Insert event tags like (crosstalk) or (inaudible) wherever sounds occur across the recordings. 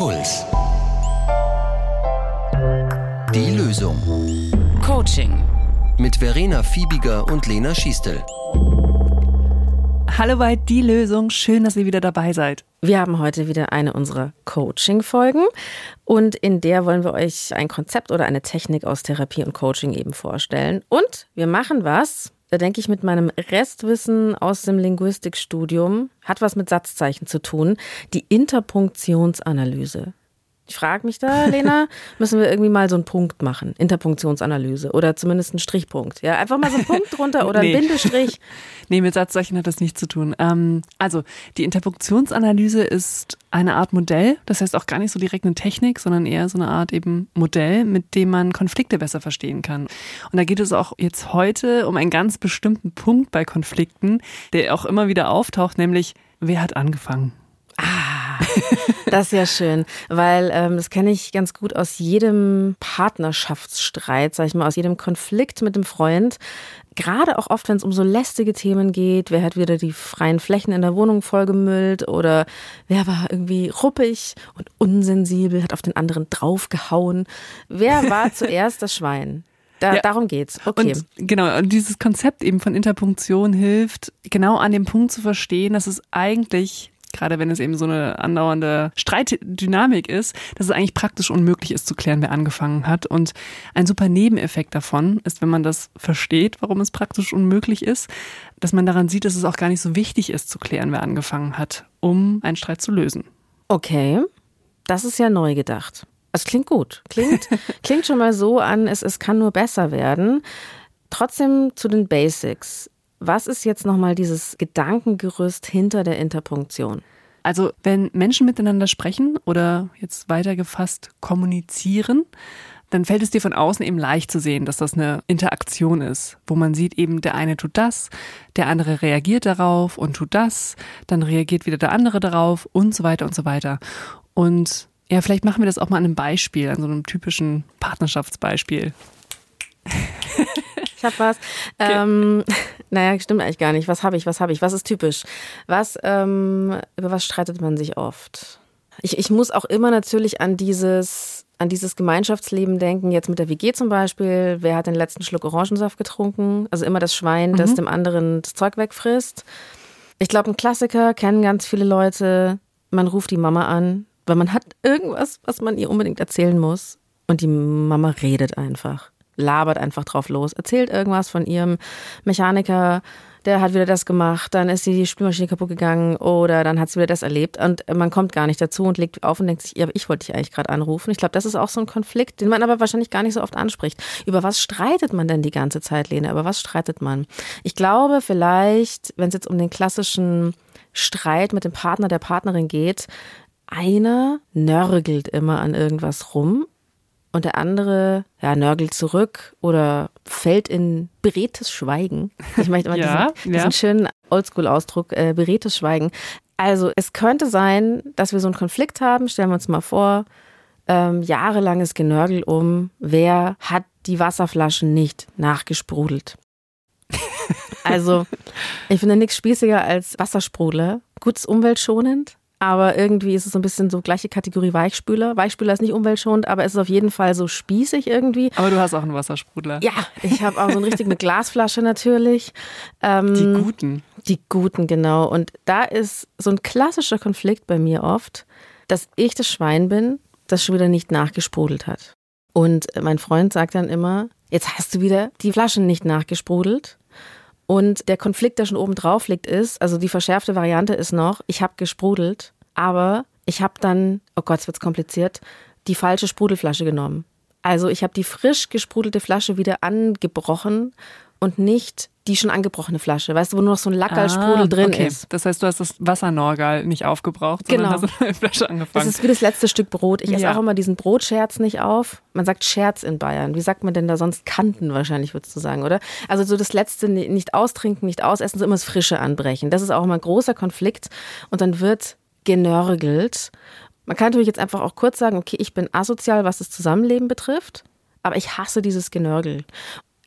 Puls. Die Lösung. Coaching. Mit Verena Fiebiger und Lena Schiestel. Hallo bei Die Lösung, schön, dass ihr wieder dabei seid. Wir haben heute wieder eine unserer Coaching-Folgen und in der wollen wir euch ein Konzept oder eine Technik aus Therapie und Coaching eben vorstellen. Und wir machen was, da denke ich mit meinem Restwissen aus dem Linguistikstudium, hat was mit Satzzeichen zu tun, die Interpunktionsanalyse. Ich frage mich da, Lena, (laughs) müssen wir irgendwie mal so einen Punkt machen, Interpunktionsanalyse oder zumindest einen Strichpunkt. Ja, einfach mal so einen Punkt drunter oder nee. einen Bindestrich. (laughs) Nee, mit Satzzeichen hat das nichts zu tun. Ähm, also, die Interpunktionsanalyse ist eine Art Modell, das heißt auch gar nicht so direkt eine Technik, sondern eher so eine Art eben Modell, mit dem man Konflikte besser verstehen kann. Und da geht es auch jetzt heute um einen ganz bestimmten Punkt bei Konflikten, der auch immer wieder auftaucht, nämlich wer hat angefangen? (laughs) Das ist ja schön, weil ähm, das kenne ich ganz gut aus jedem Partnerschaftsstreit, sag ich mal, aus jedem Konflikt mit dem Freund. Gerade auch oft, wenn es um so lästige Themen geht, wer hat wieder die freien Flächen in der Wohnung vollgemüllt oder wer war irgendwie ruppig und unsensibel, hat auf den anderen draufgehauen. Wer war (laughs) zuerst das Schwein? Da, ja. Darum geht's. Okay. Und genau, und dieses Konzept eben von Interpunktion hilft, genau an dem Punkt zu verstehen, dass es eigentlich gerade wenn es eben so eine andauernde Streitdynamik ist, dass es eigentlich praktisch unmöglich ist zu klären, wer angefangen hat. Und ein super Nebeneffekt davon ist, wenn man das versteht, warum es praktisch unmöglich ist, dass man daran sieht, dass es auch gar nicht so wichtig ist zu klären, wer angefangen hat, um einen Streit zu lösen. Okay, das ist ja neu gedacht. Es klingt gut. Klingt, (laughs) klingt schon mal so an, es, es kann nur besser werden. Trotzdem zu den Basics. Was ist jetzt nochmal dieses Gedankengerüst hinter der Interpunktion? Also wenn Menschen miteinander sprechen oder jetzt weitergefasst kommunizieren, dann fällt es dir von außen eben leicht zu sehen, dass das eine Interaktion ist, wo man sieht eben, der eine tut das, der andere reagiert darauf und tut das, dann reagiert wieder der andere darauf und so weiter und so weiter. Und ja, vielleicht machen wir das auch mal an einem Beispiel, an so einem typischen Partnerschaftsbeispiel. Ich habe was. Okay. Ähm, (laughs) naja, stimmt eigentlich gar nicht. Was habe ich? Was habe ich? Was ist typisch? Was, ähm, über was streitet man sich oft? Ich, ich muss auch immer natürlich an dieses, an dieses Gemeinschaftsleben denken, jetzt mit der WG zum Beispiel. Wer hat den letzten Schluck Orangensaft getrunken? Also immer das Schwein, das mhm. dem anderen das Zeug wegfrisst. Ich glaube, ein Klassiker kennen ganz viele Leute. Man ruft die Mama an, weil man hat irgendwas, was man ihr unbedingt erzählen muss. Und die Mama redet einfach labert einfach drauf los, erzählt irgendwas von ihrem Mechaniker, der hat wieder das gemacht, dann ist die Spülmaschine kaputt gegangen oder dann hat sie wieder das erlebt und man kommt gar nicht dazu und legt auf und denkt sich, ja, ich wollte dich eigentlich gerade anrufen. Ich glaube, das ist auch so ein Konflikt, den man aber wahrscheinlich gar nicht so oft anspricht. Über was streitet man denn die ganze Zeit, Lena? Über was streitet man? Ich glaube vielleicht, wenn es jetzt um den klassischen Streit mit dem Partner, der Partnerin geht, einer nörgelt immer an irgendwas rum und der andere ja, nörgelt zurück oder fällt in beredtes Schweigen. Ich möchte mal (laughs) ja, diesen, ja. diesen schönen Oldschool-Ausdruck, äh, beredtes Schweigen. Also es könnte sein, dass wir so einen Konflikt haben, stellen wir uns mal vor, ähm, jahrelanges Genörgel um, wer hat die Wasserflaschen nicht nachgesprudelt. also ich finde nichts spießiger als Wassersprudler. Gut, umweltschonend, aber irgendwie ist es so ein bisschen so gleiche Kategorie Weichspüler. Weichspüler ist nicht umweltschonend, aber es ist auf jeden Fall so spießig irgendwie. Aber du hast auch einen Wassersprudler. Ja, ich habe auch so einen richtig eine Glasflasche natürlich. Ähm, die guten. Die guten, genau. Und da ist so ein klassischer Konflikt bei mir oft, dass ich das Schwein bin, das schon wieder nicht nachgesprudelt hat. Und mein Freund sagt dann immer, jetzt hast du wieder die Flaschen nicht nachgesprudelt. Und der Konflikt, der schon oben drauf liegt, ist, also die verschärfte Variante ist noch, ich habe gesprudelt, aber ich habe dann, oh Gott, es wird kompliziert, die falsche Sprudelflasche genommen. Also ich habe die frisch gesprudelte Flasche wieder angebrochen und nicht die schon angebrochene Flasche, weißt du, wo nur noch so ein Lackerlsprudel ah, drin okay. ist. Das heißt, du hast das Wassernorgal nicht aufgebraucht, genau. sondern hast eine Flasche angefangen. Das ist wie das letzte Stück Brot. Ich esse ja. auch immer diesen Brotscherz nicht auf. Man sagt Scherz in Bayern. Wie sagt man denn da sonst? Kanten wahrscheinlich, würdest du sagen, oder? Also so das letzte nicht austrinken, nicht ausessen, so immer das Frische anbrechen. Das ist auch immer ein großer Konflikt. Und dann wird genörgelt. Man kann natürlich jetzt einfach auch kurz sagen, okay, ich bin asozial, was das Zusammenleben betrifft, aber ich hasse dieses Genörgel.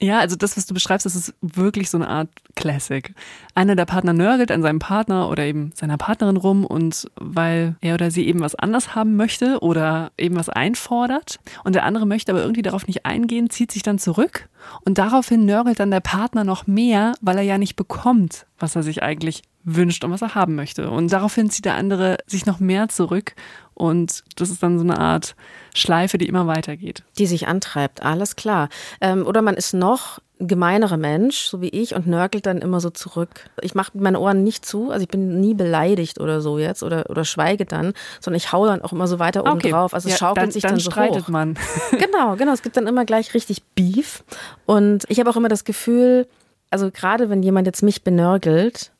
Ja, also das, was du beschreibst, das ist wirklich so eine Art Classic. Einer der Partner nörgelt an seinem Partner oder eben seiner Partnerin rum und weil er oder sie eben was anders haben möchte oder eben was einfordert und der andere möchte aber irgendwie darauf nicht eingehen, zieht sich dann zurück und daraufhin nörgelt dann der Partner noch mehr, weil er ja nicht bekommt, was er sich eigentlich wünscht und was er haben möchte. Und daraufhin zieht der andere sich noch mehr zurück und das ist dann so eine Art Schleife, die immer weitergeht. Die sich antreibt, alles klar. Ähm, oder man ist noch gemeinerer Mensch, so wie ich, und nörgelt dann immer so zurück. Ich mache meine Ohren nicht zu, also ich bin nie beleidigt oder so jetzt oder, oder schweige dann, sondern ich hau dann auch immer so weiter oben okay. drauf. Also es ja, schaukelt dann, sich dann, dann so streitet hoch. man. (laughs) genau, genau. Es gibt dann immer gleich richtig Beef. Und ich habe auch immer das Gefühl, also gerade wenn jemand jetzt mich benörgelt,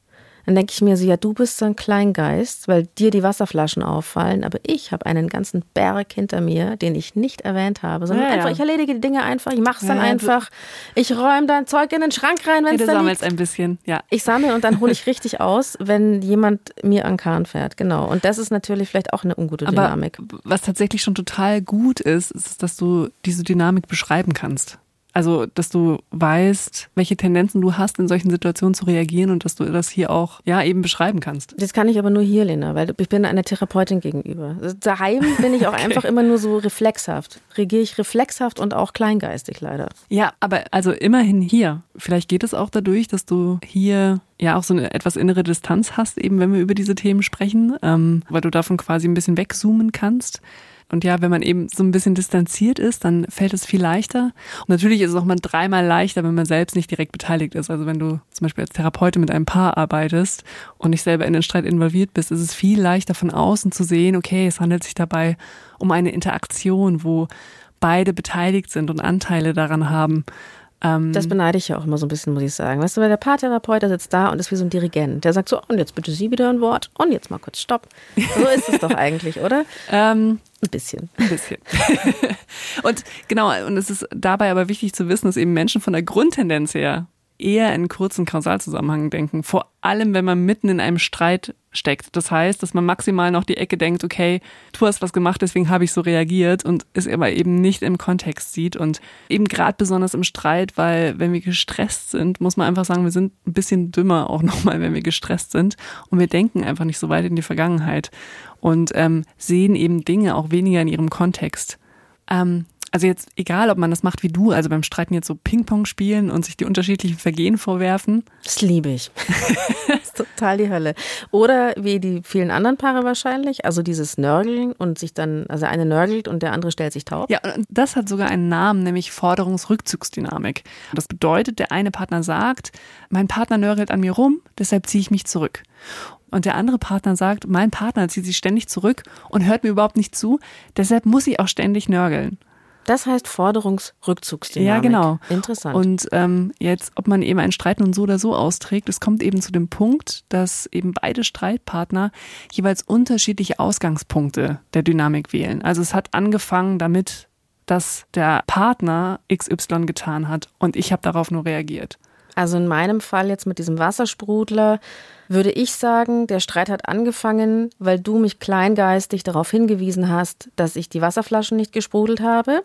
dann denke ich mir so, ja, du bist so ein Kleingeist, weil dir die Wasserflaschen auffallen, aber ich habe einen ganzen Berg hinter mir, den ich nicht erwähnt habe, sondern ja, einfach, ich erledige die Dinge einfach, ich mache es dann ja, einfach, ich räume dein Zeug in den Schrank rein, wenn es ja, da sammelst ein bisschen, ja. Ich sammle und dann hole ich richtig aus, wenn jemand mir an Kahn fährt, genau. Und das ist natürlich vielleicht auch eine ungute Dynamik. Aber was tatsächlich schon total gut ist, ist, dass du diese Dynamik beschreiben kannst. Also, dass du weißt, welche Tendenzen du hast, in solchen Situationen zu reagieren und dass du das hier auch, ja, eben beschreiben kannst. Das kann ich aber nur hier, Lena, weil ich bin einer Therapeutin gegenüber. Daheim bin ich auch (laughs) okay. einfach immer nur so reflexhaft. Regiere ich reflexhaft und auch kleingeistig leider. Ja, aber also immerhin hier. Vielleicht geht es auch dadurch, dass du hier ja auch so eine etwas innere Distanz hast, eben wenn wir über diese Themen sprechen, ähm, weil du davon quasi ein bisschen wegzoomen kannst. Und ja, wenn man eben so ein bisschen distanziert ist, dann fällt es viel leichter. Und natürlich ist es auch mal dreimal leichter, wenn man selbst nicht direkt beteiligt ist. Also wenn du zum Beispiel als Therapeutin mit einem Paar arbeitest und nicht selber in den Streit involviert bist, ist es viel leichter von außen zu sehen, okay, es handelt sich dabei um eine Interaktion, wo beide beteiligt sind und Anteile daran haben. Ähm, das beneide ich ja auch immer so ein bisschen, muss ich sagen. Weißt du, weil der Paartherapeut, der sitzt da und ist wie so ein Dirigent. Der sagt so, und jetzt bitte Sie wieder ein Wort und jetzt mal kurz Stopp. So ist es doch eigentlich, oder? (laughs) Ähm, ein bisschen. Ein bisschen. (laughs) und genau, und es ist dabei aber wichtig zu wissen, dass eben Menschen von der Grundtendenz her eher in kurzen Kausalzusammenhang denken. Vor allem, wenn man mitten in einem Streit steckt. Das heißt, dass man maximal noch die Ecke denkt, okay, du hast was gemacht, deswegen habe ich so reagiert und es aber eben nicht im Kontext sieht. Und eben gerade besonders im Streit, weil wenn wir gestresst sind, muss man einfach sagen, wir sind ein bisschen dümmer auch (laughs) nochmal, wenn wir gestresst sind. Und wir denken einfach nicht so weit in die Vergangenheit und ähm, sehen eben Dinge auch weniger in ihrem Kontext. Ähm, also jetzt egal, ob man das macht wie du, also beim Streiten jetzt so Ping-Pong spielen und sich die unterschiedlichen Vergehen vorwerfen. Das liebe ich. (laughs) das ist total die Hölle. Oder wie die vielen anderen Paare wahrscheinlich, also dieses Nörgeln und sich dann, also eine nörgelt und der andere stellt sich taub. Ja, und das hat sogar einen Namen, nämlich Forderungsrückzugsdynamik. Das bedeutet, der eine Partner sagt, mein Partner nörgelt an mir rum, deshalb ziehe ich mich zurück und der andere Partner sagt, mein Partner zieht sich ständig zurück und hört mir überhaupt nicht zu, deshalb muss ich auch ständig nörgeln. Das heißt Forderungsrückzugsdynamik. Ja, genau. Interessant. Und ähm, jetzt, ob man eben einen Streit nun so oder so austrägt, es kommt eben zu dem Punkt, dass eben beide Streitpartner jeweils unterschiedliche Ausgangspunkte der Dynamik wählen. Also es hat angefangen damit, dass der Partner XY getan hat und ich habe darauf nur reagiert. Also in meinem Fall jetzt mit diesem Wassersprudler würde ich sagen, der Streit hat angefangen, weil du mich kleingeistig darauf hingewiesen hast, dass ich die Wasserflaschen nicht gesprudelt habe.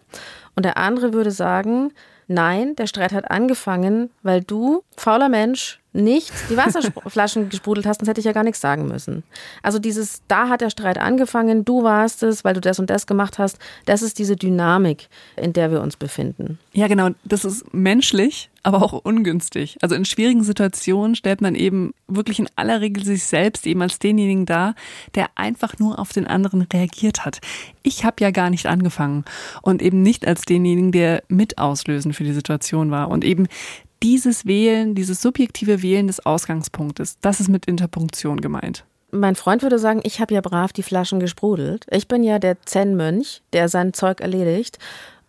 Und der andere würde sagen, nein, der Streit hat angefangen, weil du, fauler Mensch, nicht die Wasserflaschen (laughs) gesprudelt hast, sonst hätte ich ja gar nichts sagen müssen. Also dieses, da hat der Streit angefangen, du warst es, weil du das und das gemacht hast, das ist diese Dynamik, in der wir uns befinden. Ja, genau, das ist menschlich, aber auch ungünstig. Also in schwierigen Situationen stellt man eben wirklich in aller Regel sich selbst eben als denjenigen dar, der einfach nur auf den anderen reagiert hat. Ich habe ja gar nicht angefangen und eben nicht als denjenigen, der mit auslösen für die Situation war und eben dieses Wählen, dieses subjektive Wählen des Ausgangspunktes, das ist mit Interpunktion gemeint. Mein Freund würde sagen, ich habe ja brav die Flaschen gesprudelt. Ich bin ja der Zen-Mönch, der sein Zeug erledigt.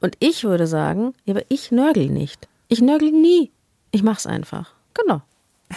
Und ich würde sagen, aber ich nörgel nicht. Ich nörgel nie. Ich mach's einfach. Genau.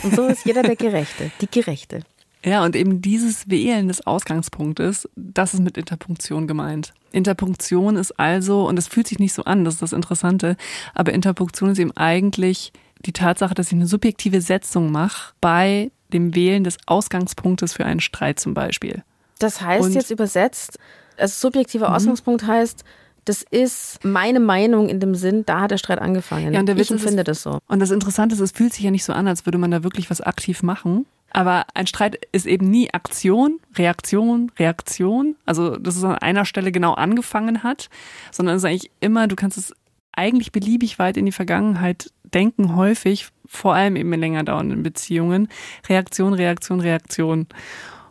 Und so ist jeder der Gerechte, die Gerechte. Ja, und eben dieses Wählen des Ausgangspunktes, das ist mit Interpunktion gemeint. Interpunktion ist also, und es fühlt sich nicht so an, das ist das Interessante, aber Interpunktion ist eben eigentlich die Tatsache, dass ich eine subjektive Setzung mache bei dem Wählen des Ausgangspunktes für einen Streit zum Beispiel. Das heißt und, jetzt übersetzt, also subjektiver mhm. Ausgangspunkt heißt, das ist meine Meinung in dem Sinn, da hat der Streit angefangen. Ja, und der Witz ich ist, empfinde es- das so. Und das Interessante ist, es fühlt sich ja nicht so an, als würde man da wirklich was aktiv machen. Aber ein Streit ist eben nie Aktion, Reaktion, Reaktion. Also, dass es an einer Stelle genau angefangen hat, sondern es ist eigentlich immer, du kannst es eigentlich beliebig weit in die Vergangenheit denken, häufig, vor allem eben in länger dauernden Beziehungen. Reaktion, Reaktion, Reaktion.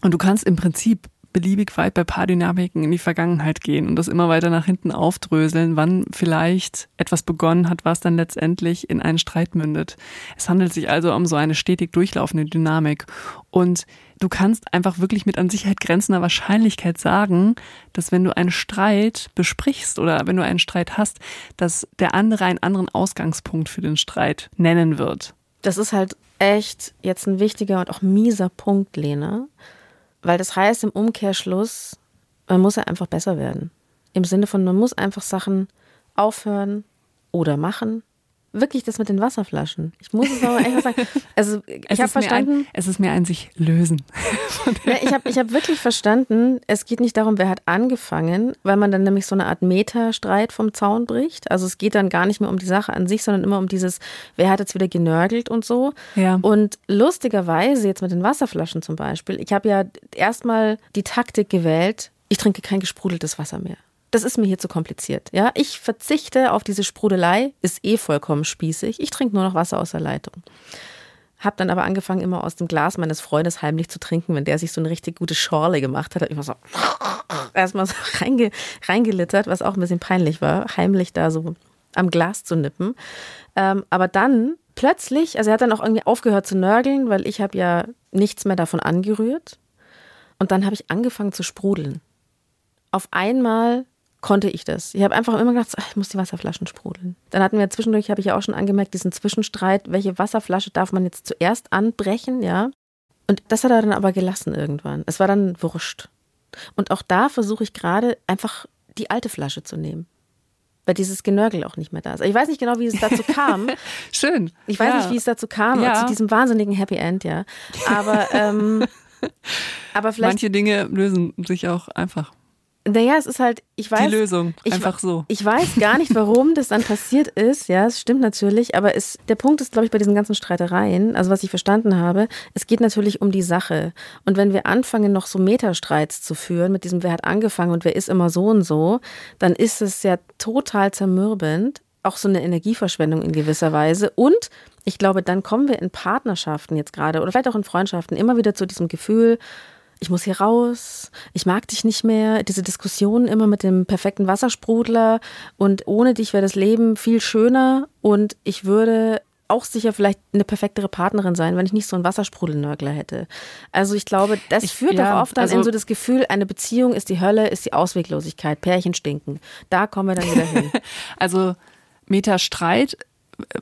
Und du kannst im Prinzip beliebig weit bei Paardynamiken in die Vergangenheit gehen und das immer weiter nach hinten aufdröseln, wann vielleicht etwas begonnen hat, was dann letztendlich in einen Streit mündet. Es handelt sich also um so eine stetig durchlaufende Dynamik. Und du kannst einfach wirklich mit an Sicherheit grenzender Wahrscheinlichkeit sagen, dass wenn du einen Streit besprichst oder wenn du einen Streit hast, dass der andere einen anderen Ausgangspunkt für den Streit nennen wird. Das ist halt echt jetzt ein wichtiger und auch mieser Punkt, Lena. Weil das heißt im Umkehrschluss, man muss ja einfach besser werden. Im Sinne von, man muss einfach Sachen aufhören oder machen. Wirklich das mit den Wasserflaschen. Ich muss es aber echt mal sagen. (laughs) Also ich habe verstanden. Ein, es ist mehr ein sich lösen. (laughs) Ja, ich habe ich hab wirklich verstanden, es geht nicht darum, wer hat angefangen, weil man dann nämlich so eine Art Metastreit vom Zaun bricht. Also es geht dann gar nicht mehr um die Sache an sich, sondern immer um dieses, wer hat jetzt wieder genörgelt und so. Ja. Und lustigerweise, jetzt mit den Wasserflaschen zum Beispiel, ich habe ja erstmal die Taktik gewählt, ich trinke kein gesprudeltes Wasser mehr. Das ist mir hier zu kompliziert. Ja, ich verzichte auf diese Sprudelei, ist eh vollkommen spießig. Ich trinke nur noch Wasser aus der Leitung. Hab dann aber angefangen, immer aus dem Glas meines Freundes heimlich zu trinken, wenn der sich so eine richtig gute Schorle gemacht hat. Immer so (laughs) erstmal so reinge, reingelittert, was auch ein bisschen peinlich war, heimlich da so am Glas zu nippen. Ähm, aber dann plötzlich, also er hat dann auch irgendwie aufgehört zu nörgeln, weil ich habe ja nichts mehr davon angerührt. Und dann habe ich angefangen zu sprudeln. Auf einmal konnte ich das. Ich habe einfach immer gedacht, ach, ich muss die Wasserflaschen sprudeln. Dann hatten wir zwischendurch, habe ich ja auch schon angemerkt, diesen Zwischenstreit, welche Wasserflasche darf man jetzt zuerst anbrechen, ja? Und das hat er dann aber gelassen irgendwann. Es war dann wurscht. Und auch da versuche ich gerade einfach die alte Flasche zu nehmen. Weil dieses Genörgel auch nicht mehr da ist. Ich weiß nicht genau, wie es dazu kam. (laughs) Schön. Ich weiß ja. nicht, wie es dazu kam, Ja. zu diesem wahnsinnigen Happy End, ja. Aber, ähm, (laughs) aber vielleicht. Manche Dinge lösen sich auch einfach. Naja, es ist halt, ich weiß. Die Lösung, ich, einfach so. Ich weiß gar nicht, warum das dann passiert ist. Ja, es stimmt natürlich, aber es, der Punkt ist, glaube ich, bei diesen ganzen Streitereien, also was ich verstanden habe, es geht natürlich um die Sache. Und wenn wir anfangen, noch so Metastreits zu führen, mit diesem, wer hat angefangen und wer ist immer so und so, dann ist es ja total zermürbend, auch so eine Energieverschwendung in gewisser Weise. Und ich glaube, dann kommen wir in Partnerschaften jetzt gerade oder vielleicht auch in Freundschaften immer wieder zu diesem Gefühl, ich muss hier raus, ich mag dich nicht mehr, diese Diskussionen immer mit dem perfekten Wassersprudler und ohne dich wäre das Leben viel schöner und ich würde auch sicher vielleicht eine perfektere Partnerin sein, wenn ich nicht so einen Wassersprudelnörgler hätte. Also ich glaube, das Ich- führt ja, doch oft dann also- in so das Gefühl, eine Beziehung ist die Hölle, ist die Ausweglosigkeit, Pärchen stinken. Da kommen wir dann wieder hin. (laughs) Also Metastreit,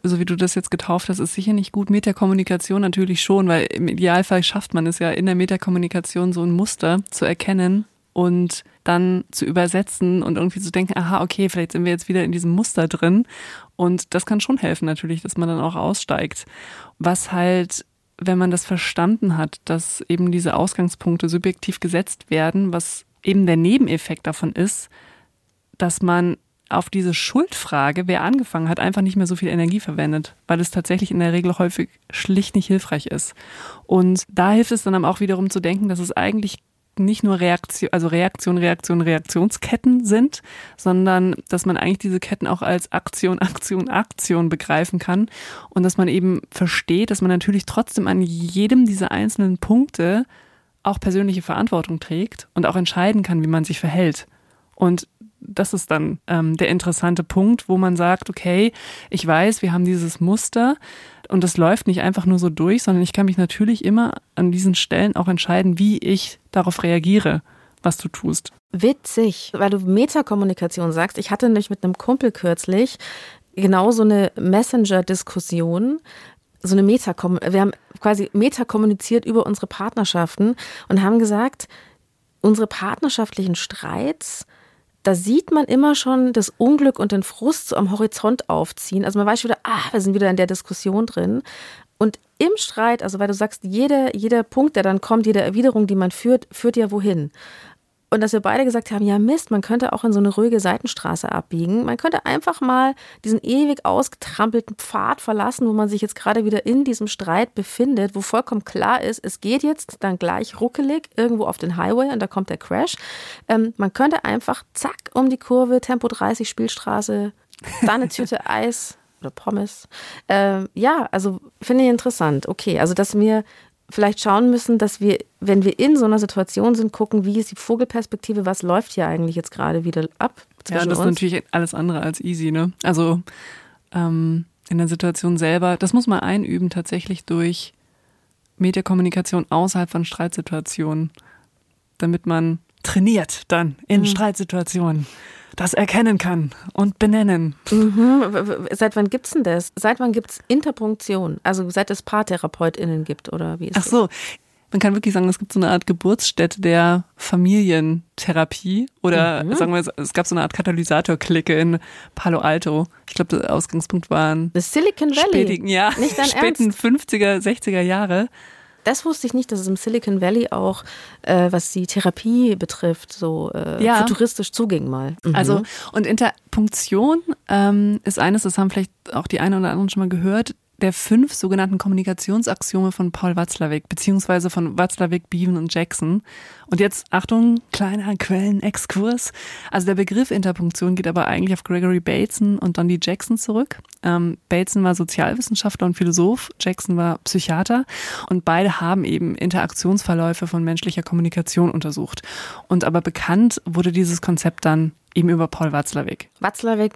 so wie du das jetzt getauft hast, ist sicher nicht gut. Metakommunikation natürlich schon, weil im Idealfall schafft man es ja in der Metakommunikation so ein Muster zu erkennen und dann zu übersetzen und irgendwie zu denken, aha, okay, vielleicht sind wir jetzt wieder in diesem Muster drin. Und das kann schon helfen natürlich, dass man dann auch aussteigt. Was halt, wenn man das verstanden hat, dass eben diese Ausgangspunkte subjektiv gesetzt werden, was eben der Nebeneffekt davon ist, dass man auf diese Schuldfrage, wer angefangen hat, einfach nicht mehr so viel Energie verwendet, weil es tatsächlich in der Regel häufig schlicht nicht hilfreich ist. Und da hilft es dann auch wiederum zu denken, dass es eigentlich nicht nur Reaktion, also Reaktion, Reaktion, Reaktionsketten sind, sondern dass man eigentlich diese Ketten auch als Aktion, Aktion, Aktion begreifen kann und dass man eben versteht, dass man natürlich trotzdem an jedem dieser einzelnen Punkte auch persönliche Verantwortung trägt und auch entscheiden kann, wie man sich verhält. Und das ist dann ähm, der interessante Punkt, wo man sagt, okay, ich weiß, wir haben dieses Muster und das läuft nicht einfach nur so durch, sondern ich kann mich natürlich immer an diesen Stellen auch entscheiden, wie ich darauf reagiere, was du tust. Witzig, weil du Metakommunikation sagst. Ich hatte nämlich mit einem Kumpel kürzlich genau so eine Messenger-Diskussion, so eine Metakom. Wir haben quasi metakommuniziert über unsere Partnerschaften und haben gesagt, unsere partnerschaftlichen Streits, da sieht man immer schon das Unglück und den Frust so am Horizont aufziehen. Also man weiß schon wieder, ah, wir sind wieder in der Diskussion drin. Und im Streit, also weil du sagst, jeder, jeder Punkt, der dann kommt, jede Erwiderung, die man führt, führt ja wohin? Und dass wir beide gesagt haben, ja Mist, man könnte auch in so eine ruhige Seitenstraße abbiegen. Man könnte einfach mal diesen ewig ausgetrampelten Pfad verlassen, wo man sich jetzt gerade wieder in diesem Streit befindet, wo vollkommen klar ist, es geht jetzt dann gleich ruckelig irgendwo auf den Highway und da kommt der Crash. Ähm, man könnte einfach zack um die Kurve, Tempo 30 Spielstraße, da eine Tüte (laughs) Eis oder Pommes. Ähm, ja, also finde ich interessant. Okay, also dass wir vielleicht schauen müssen, dass wir, wenn wir in so einer Situation sind, gucken, wie ist die Vogelperspektive, was läuft hier eigentlich jetzt gerade wieder ab. Ja, das ist natürlich alles andere als easy, ne? Also ähm, in der Situation selber, das muss man einüben tatsächlich durch Mediakommunikation außerhalb von Streitsituationen, damit man trainiert dann in mhm. Streitsituationen das erkennen kann und benennen. Mhm. Seit wann gibt es denn das? Seit wann gibt es Interpunktion? Also seit es PaartherapeutInnen gibt oder wie ist Ach so. Das? Man kann wirklich sagen, es gibt so eine Art Geburtsstätte der Familientherapie oder mhm. sagen wir, es gab so eine Art Katalysator-Clique in Palo Alto. Ich glaube, der Ausgangspunkt waren The Silicon Valley. Spätigen, ja, Nicht dein (laughs) späten Ernst? 50er, 60er Jahre. Das wusste ich nicht, dass es im Silicon Valley auch, äh, was die Therapie betrifft, so äh, ja. futuristisch zuging mal. Mhm. Also, und Interpunktion ähm, ist eines, das haben vielleicht auch die einen oder anderen schon mal gehört, der fünf sogenannten Kommunikationsaxiome von Paul Watzlawick, beziehungsweise von Watzlawick, Beaven und Jackson. Und jetzt, Achtung, kleiner Quellenexkurs. Also der Begriff Interpunktion geht aber eigentlich auf Gregory Bateson und Donny Jackson zurück. Ähm, Bateson war Sozialwissenschaftler und Philosoph, Jackson war Psychiater und beide haben eben Interaktionsverläufe von menschlicher Kommunikation untersucht. Und aber bekannt wurde dieses Konzept dann Eben über Paul Watzlawick. Watzlawick,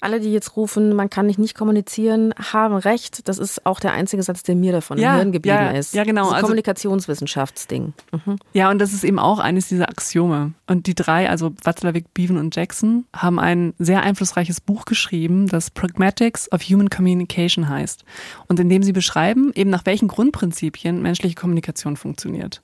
alle, die jetzt rufen, man kann nicht nicht kommunizieren, haben recht. Das ist auch der einzige Satz, der mir davon ja, im Hirn geblieben ja, ist. Ja, genau. Das also, Kommunikationswissenschaftsding. Mhm. Ja, und das ist eben auch eines dieser Axiome. Und die drei, also Watzlawick, Beaven und Jackson, haben ein sehr einflussreiches Buch geschrieben, das Pragmatics of Human Communication heißt. Und in dem sie beschreiben, eben nach welchen Grundprinzipien menschliche Kommunikation funktioniert.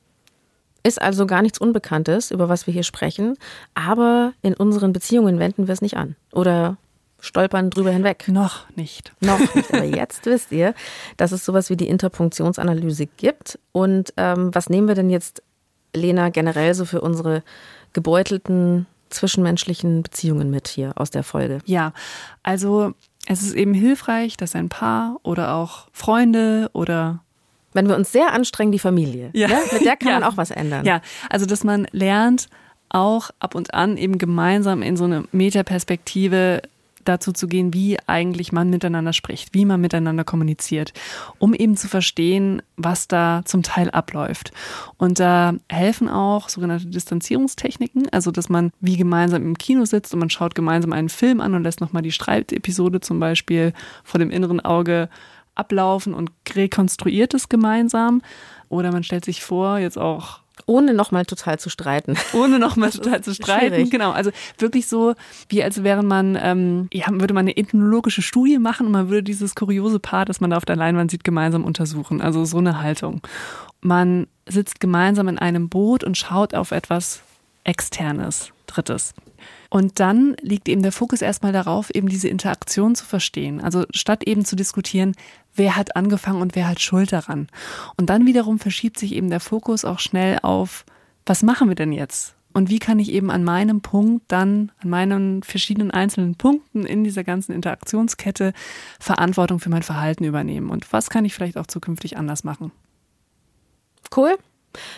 Ist also gar nichts Unbekanntes, über was wir hier sprechen, aber in unseren Beziehungen wenden wir es nicht an oder stolpern drüber hinweg. Noch nicht. Noch nicht. (laughs) Aber jetzt wisst ihr, dass es sowas wie die Interpunktionsanalyse gibt. Und ähm, was nehmen wir denn jetzt, Lena, generell so für unsere gebeutelten zwischenmenschlichen Beziehungen mit hier aus der Folge? Ja, also es ist eben hilfreich, dass ein Paar oder auch Freunde oder wenn wir uns sehr anstrengen, die Familie, ja. ne? mit der kann (laughs) ja. man auch was ändern. Ja, also dass man lernt, auch ab und an eben gemeinsam in so eine Metaperspektive dazu zu gehen, wie eigentlich man miteinander spricht, wie man miteinander kommuniziert, um eben zu verstehen, was da zum Teil abläuft. Und da helfen auch sogenannte Distanzierungstechniken, also dass man wie gemeinsam im Kino sitzt und man schaut gemeinsam einen Film an und lässt nochmal die Streitepisode zum Beispiel vor dem inneren Auge ablaufen und rekonstruiert es gemeinsam. Oder man stellt sich vor, jetzt auch ohne nochmal total zu streiten. Ohne nochmal (laughs) total zu streiten, schwierig. genau. Also wirklich so, wie als wäre man, ähm, ja, würde man eine ethnologische Studie machen und man würde dieses kuriose Paar, das man da auf der Leinwand sieht, gemeinsam untersuchen. Also so eine Haltung. Man sitzt gemeinsam in einem Boot und schaut auf etwas Externes, Drittes. Und dann liegt eben der Fokus erstmal darauf, eben diese Interaktion zu verstehen. Also statt eben zu diskutieren, wer hat angefangen und wer hat Schuld daran. Und dann wiederum verschiebt sich eben der Fokus auch schnell auf, was machen wir denn jetzt? Und wie kann ich eben an meinem Punkt dann, an meinen verschiedenen einzelnen Punkten in dieser ganzen Interaktionskette Verantwortung für mein Verhalten übernehmen? Und was kann ich vielleicht auch zukünftig anders machen? Cool.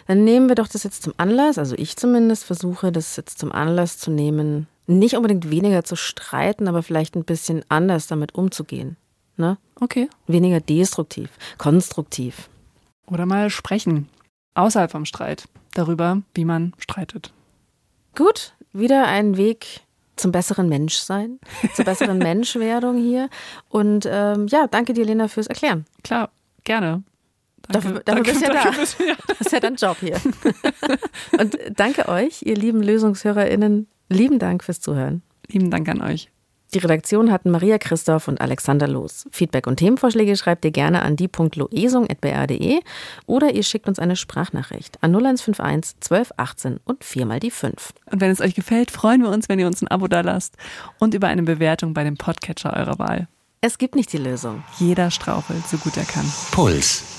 Dann nehmen wir doch das jetzt zum Anlass, also ich zumindest versuche das jetzt zum Anlass zu nehmen, nicht unbedingt weniger zu streiten, aber vielleicht ein bisschen anders damit umzugehen. Ne? Okay. Weniger destruktiv, konstruktiv. Oder mal sprechen, außerhalb vom Streit, darüber, wie man streitet. Gut, wieder ein Weg zum besseren Menschsein, zur besseren (laughs) Menschwerdung hier. Und ähm, ja, danke dir, Lena, fürs Erklären. Klar, gerne. Danke, dafür, dafür bist du ja da. Bist, (laughs) ja. Das ist ja dein Job hier. (laughs) Und danke euch, ihr lieben LösungshörerInnen. Lieben Dank fürs Zuhören. Lieben Dank an euch. Die Redaktion hatten Maria Christoph und Alexander Los. Feedback und Themenvorschläge schreibt ihr gerne an die.loesung.br.de oder ihr schickt uns eine Sprachnachricht an 0151 1218 und viermal die 5. Und wenn es euch gefällt, freuen wir uns, wenn ihr uns ein Abo da lasst und über eine Bewertung bei dem Podcatcher eurer Wahl. Es gibt nicht die Lösung. Jeder strauchelt, so gut er kann. Puls.